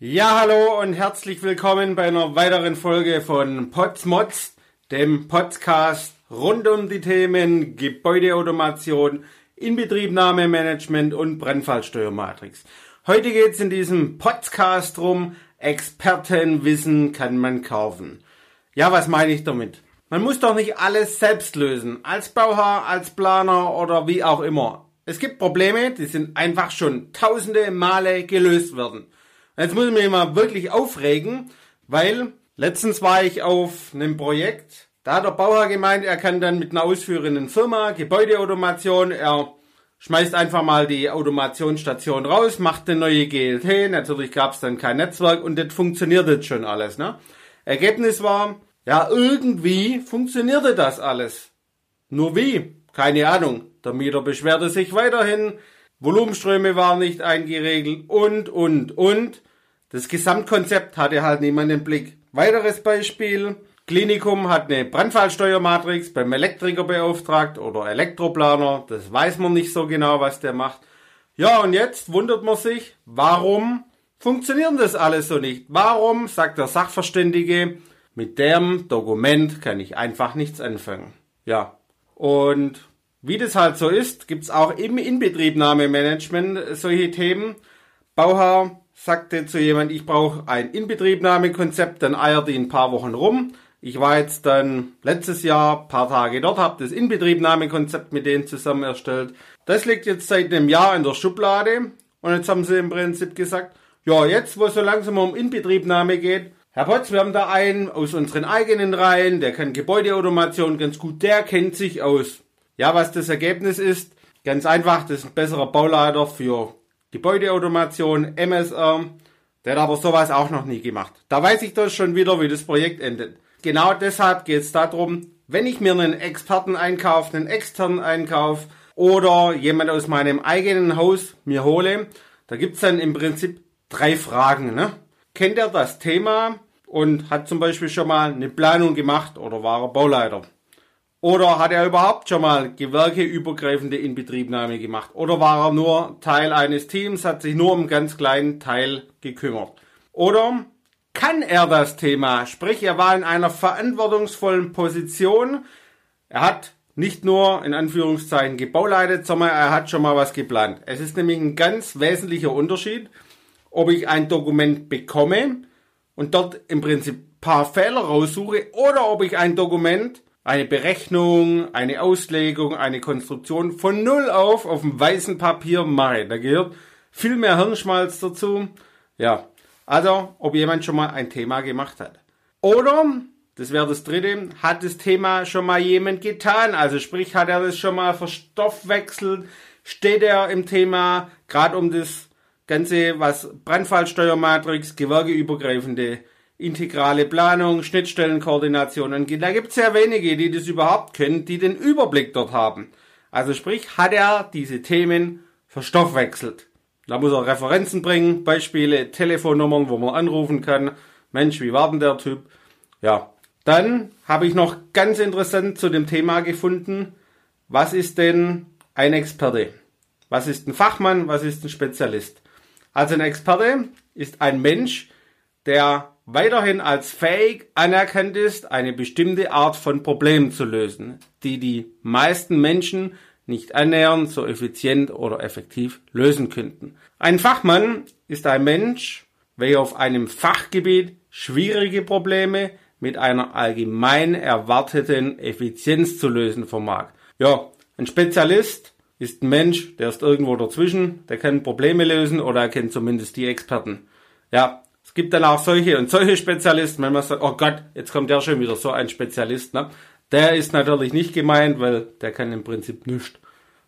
Ja, hallo und herzlich willkommen bei einer weiteren Folge von Potsmods, dem Podcast rund um die Themen Gebäudeautomation, Inbetriebnahmemanagement und Brennfallsteuermatrix. Heute geht es in diesem Podcast drum, Expertenwissen kann man kaufen. Ja, was meine ich damit? Man muss doch nicht alles selbst lösen, als Bauherr, als Planer oder wie auch immer. Es gibt Probleme, die sind einfach schon tausende Male gelöst worden. Jetzt muss ich mich mal wirklich aufregen, weil letztens war ich auf einem Projekt, da hat der Bauherr gemeint, er kann dann mit einer ausführenden Firma, Gebäudeautomation, er schmeißt einfach mal die Automationsstation raus, macht eine neue GLT, natürlich gab es dann kein Netzwerk und das funktioniert jetzt schon alles. Ne? Ergebnis war, ja, irgendwie funktionierte das alles. Nur wie? Keine Ahnung. Der Mieter beschwerte sich weiterhin, Volumenströme waren nicht eingeregelt und, und, und. Das Gesamtkonzept hatte halt niemand im Blick. Weiteres Beispiel. Klinikum hat eine Brandfallsteuermatrix beim Elektriker beauftragt oder Elektroplaner. Das weiß man nicht so genau, was der macht. Ja, und jetzt wundert man sich, warum funktioniert das alles so nicht? Warum, sagt der Sachverständige, mit dem Dokument kann ich einfach nichts anfangen. Ja, und wie das halt so ist, gibt's auch im Inbetriebnahmemanagement solche Themen. Bauherr sagte zu jemand, ich brauche ein Inbetriebnahmekonzept, dann eiert die ein paar Wochen rum. Ich war jetzt dann letztes Jahr paar Tage dort, habe das Inbetriebnahmekonzept mit denen zusammen erstellt. Das liegt jetzt seit einem Jahr in der Schublade und jetzt haben sie im Prinzip gesagt, ja, jetzt wo es so langsam um Inbetriebnahme geht, Herr Potz, wir haben da einen aus unseren eigenen Reihen, der kann Gebäudeautomation ganz gut, der kennt sich aus. Ja, was das Ergebnis ist, ganz einfach, das ist ein besserer Bauleiter für Gebäudeautomation, MSR. Der hat aber sowas auch noch nie gemacht. Da weiß ich doch schon wieder, wie das Projekt endet. Genau deshalb geht es darum, wenn ich mir einen Experten einkaufe, einen externen Einkauf oder jemand aus meinem eigenen Haus mir hole, da gibt's dann im Prinzip drei Fragen. Ne? Kennt er das Thema und hat zum Beispiel schon mal eine Planung gemacht oder war er Bauleiter? Oder hat er überhaupt schon mal gewerkeübergreifende Inbetriebnahme gemacht? Oder war er nur Teil eines Teams, hat sich nur um einen ganz kleinen Teil gekümmert? Oder kann er das Thema? Sprich, er war in einer verantwortungsvollen Position. Er hat nicht nur in Anführungszeichen gebauleitet, sondern er hat schon mal was geplant. Es ist nämlich ein ganz wesentlicher Unterschied, ob ich ein Dokument bekomme und dort im Prinzip paar Fehler raussuche oder ob ich ein Dokument eine Berechnung, eine Auslegung, eine Konstruktion von null auf auf dem weißen Papier mache. Da gehört viel mehr Hirnschmalz dazu. Ja, also ob jemand schon mal ein Thema gemacht hat. Oder, das wäre das dritte, hat das Thema schon mal jemand getan? Also sprich, hat er das schon mal verstoffwechselt? Steht er im Thema, gerade um das Ganze, was Brandfallsteuermatrix, gewerkeübergreifende integrale Planung, Schnittstellenkoordination angeht. Da gibt es sehr wenige, die das überhaupt können, die den Überblick dort haben. Also sprich, hat er diese Themen verstoffwechselt. Da muss er Referenzen bringen, Beispiele, Telefonnummern, wo man anrufen kann. Mensch, wie war denn der Typ? Ja. Dann habe ich noch ganz interessant zu dem Thema gefunden, was ist denn ein Experte? Was ist ein Fachmann? Was ist ein Spezialist? Also ein Experte ist ein Mensch, der weiterhin als fähig anerkannt ist, eine bestimmte Art von Problemen zu lösen, die die meisten Menschen nicht annähernd so effizient oder effektiv lösen könnten. Ein Fachmann ist ein Mensch, welcher auf einem Fachgebiet schwierige Probleme mit einer allgemein erwarteten Effizienz zu lösen vermag. Ja, ein Spezialist ist ein Mensch, der ist irgendwo dazwischen, der kann Probleme lösen oder er kennt zumindest die Experten. Ja, es gibt dann auch solche und solche Spezialisten, wenn man sagt, oh Gott, jetzt kommt der schon wieder so ein Spezialist, ne? Der ist natürlich nicht gemeint, weil der kann im Prinzip nichts.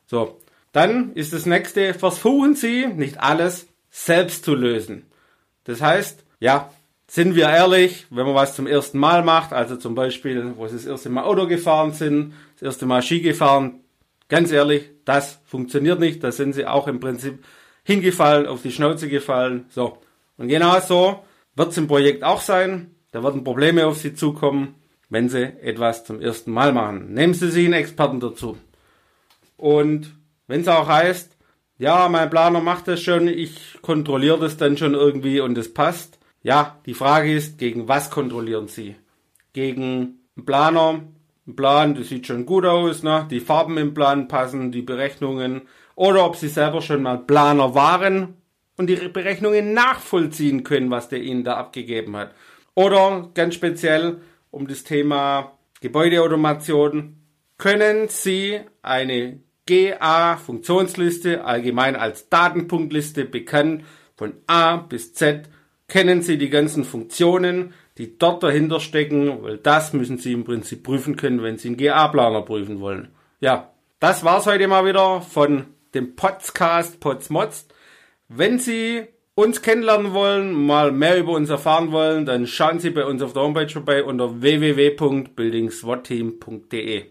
So. Dann ist das nächste, versuchen Sie nicht alles selbst zu lösen. Das heißt, ja, sind wir ehrlich, wenn man was zum ersten Mal macht, also zum Beispiel, wo Sie das erste Mal Auto gefahren sind, das erste Mal Ski gefahren, ganz ehrlich, das funktioniert nicht, da sind Sie auch im Prinzip hingefallen, auf die Schnauze gefallen, so. Und genau so wird es im Projekt auch sein. Da werden Probleme auf Sie zukommen, wenn Sie etwas zum ersten Mal machen. Nehmen Sie sich einen Experten dazu. Und wenn es auch heißt, ja, mein Planer macht das schon, ich kontrolliere das dann schon irgendwie und es passt. Ja, die Frage ist, gegen was kontrollieren Sie? Gegen einen Planer, ein Plan, das sieht schon gut aus, ne? die Farben im Plan passen, die Berechnungen, oder ob Sie selber schon mal Planer waren und die Berechnungen nachvollziehen können, was der Ihnen da abgegeben hat. Oder ganz speziell um das Thema Gebäudeautomation, können Sie eine GA-Funktionsliste, allgemein als Datenpunktliste bekannt, von A bis Z, kennen Sie die ganzen Funktionen, die dort dahinter stecken, weil das müssen Sie im Prinzip prüfen können, wenn Sie einen GA-Planer prüfen wollen. Ja, das war's heute mal wieder von dem Podcast Potsmods. Wenn Sie uns kennenlernen wollen, mal mehr über uns erfahren wollen, dann schauen Sie bei uns auf der Homepage vorbei unter www.buildingswatteam.de.